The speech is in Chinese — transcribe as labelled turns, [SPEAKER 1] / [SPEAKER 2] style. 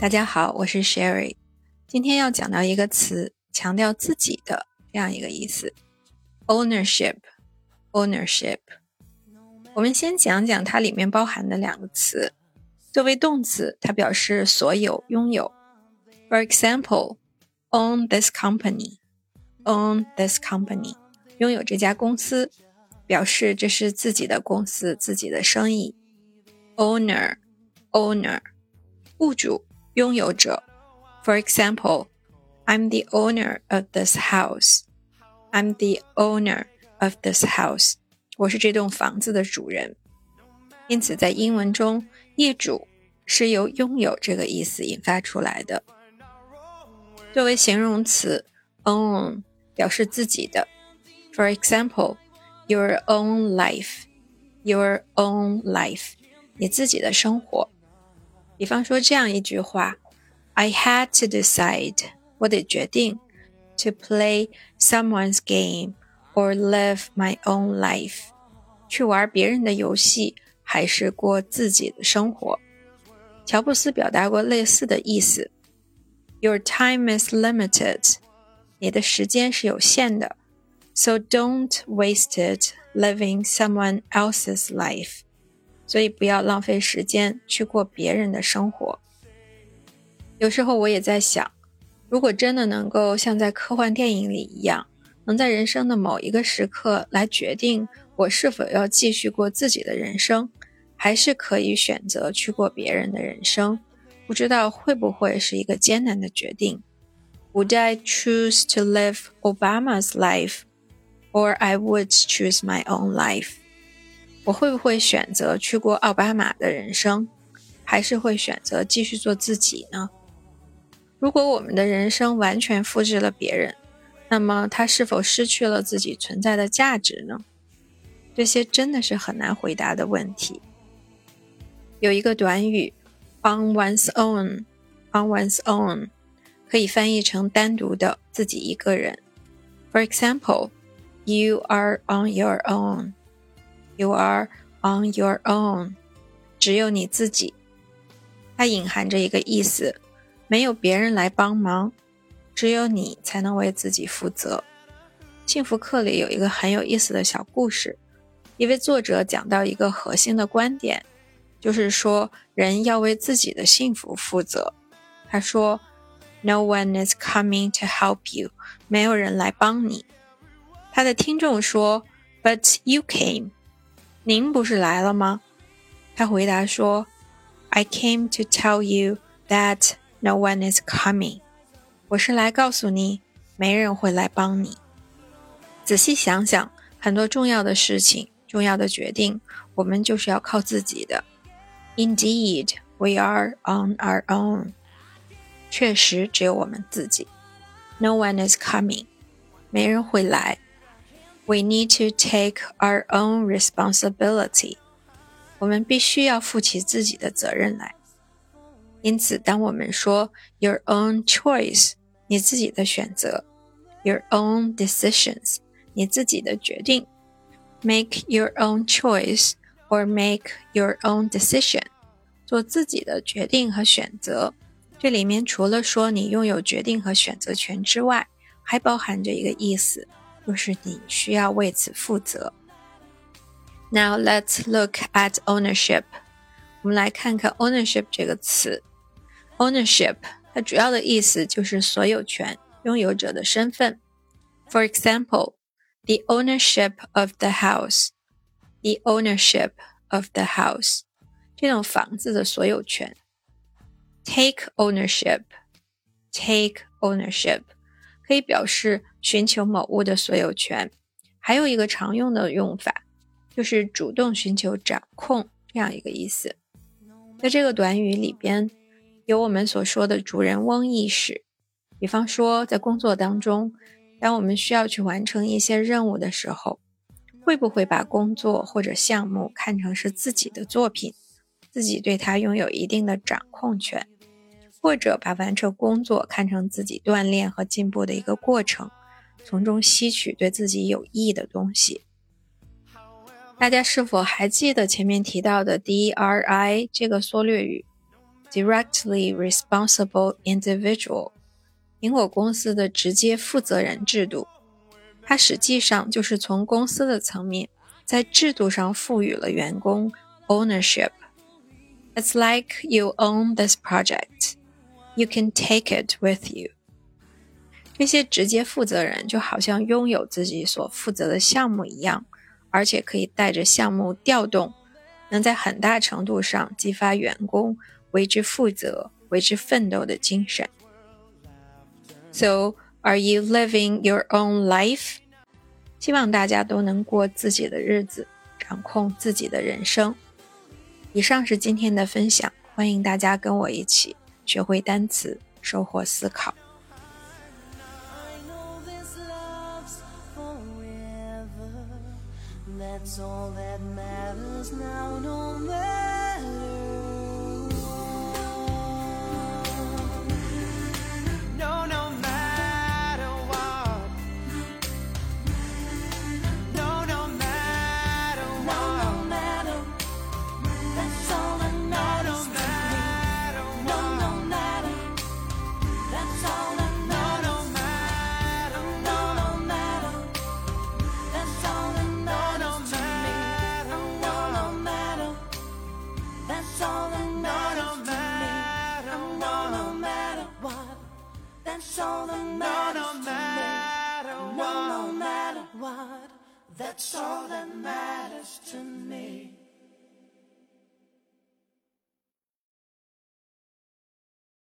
[SPEAKER 1] 大家好，我是 Sherry。今天要讲到一个词，强调自己的这样一个意思，ownership。ownership。我们先讲讲它里面包含的两个词。作为动词，它表示所有、拥有。For example, own this company. Own this company，拥有这家公司，表示这是自己的公司、自己的生意。Owner, owner，物主。拥有者。For example, I'm the owner of this house. I'm the owner of this house. 我是这栋房子的主人。因此，在英文中，业主是由拥有这个意思引发出来的。作为形容词，own 表示自己的。For example, your own life. Your own life. 你自己的生活。比方说这样一句话：I had to decide，我得决定，to play someone's game or live my own life，去玩别人的游戏还是过自己的生活。乔布斯表达过类似的意思：Your time is limited，你的时间是有限的，so don't waste it living someone else's life。 所以不要浪费时间去过别人的生活。有时候我也在想，如果真的能够像在科幻电影里一样，能在人生的某一个时刻来决定我是否要继续过自己的人生，还是可以选择去过别人的人生，不知道会不会是一个艰难的决定？Would I choose to live Obama's life, or I would choose my own life? 我会不会选择去过奥巴马的人生，还是会选择继续做自己呢？如果我们的人生完全复制了别人，那么他是否失去了自己存在的价值呢？这些真的是很难回答的问题。有一个短语，on one's own，on one's own，可以翻译成单独的自己一个人。For example，you are on your own。You are on your own，只有你自己。它隐含着一个意思：没有别人来帮忙，只有你才能为自己负责。幸福课里有一个很有意思的小故事，一位作者讲到一个核心的观点，就是说人要为自己的幸福负责。他说：“No one is coming to help you，没有人来帮你。”他的听众说：“But you came。”您不是来了吗？他回答说：“I came to tell you that no one is coming。我是来告诉你，没人会来帮你。仔细想想，很多重要的事情、重要的决定，我们就是要靠自己的。Indeed, we are on our own。确实，只有我们自己。No one is coming，没人会来。” We need to take our own responsibility。我们必须要负起自己的责任来。因此，当我们说 your own choice，你自己的选择；your own decisions，你自己的决定；make your own choice or make your own decision，做自己的决定和选择。这里面除了说你拥有决定和选择权之外，还包含着一个意思。 就是你需要为此负责。Now let's look at ownership。我们来看看 ownership 这个词。ownership 它主要的意思就是所有权、拥有者的身份。For example, the ownership of the house. The ownership of the house. 这种房子的所有权。Take ownership. Take ownership. 可以表示寻求某物的所有权，还有一个常用的用法，就是主动寻求掌控这样一个意思。在这个短语里边，有我们所说的主人翁意识。比方说，在工作当中，当我们需要去完成一些任务的时候，会不会把工作或者项目看成是自己的作品，自己对它拥有一定的掌控权？或者把完成工作看成自己锻炼和进步的一个过程，从中吸取对自己有益的东西。大家是否还记得前面提到的 DRI 这个缩略语 directly responsible individual，苹果公司的直接负责人制度，它实际上就是从公司的层面在制度上赋予了员工 ownership。It's like you own this project, you can take it with you。这些直接负责人就好像拥有自己所负责的项目一样，而且可以带着项目调动，能在很大程度上激发员工为之负责、为之奋斗的精神。So, are you living your own life? 希望大家都能过自己的日子，掌控自己的人生。以上是今天的分享，欢迎大家跟我一起学会单词，收获思考。no, no, no matter what. No, no matter what. That's all that matters to me.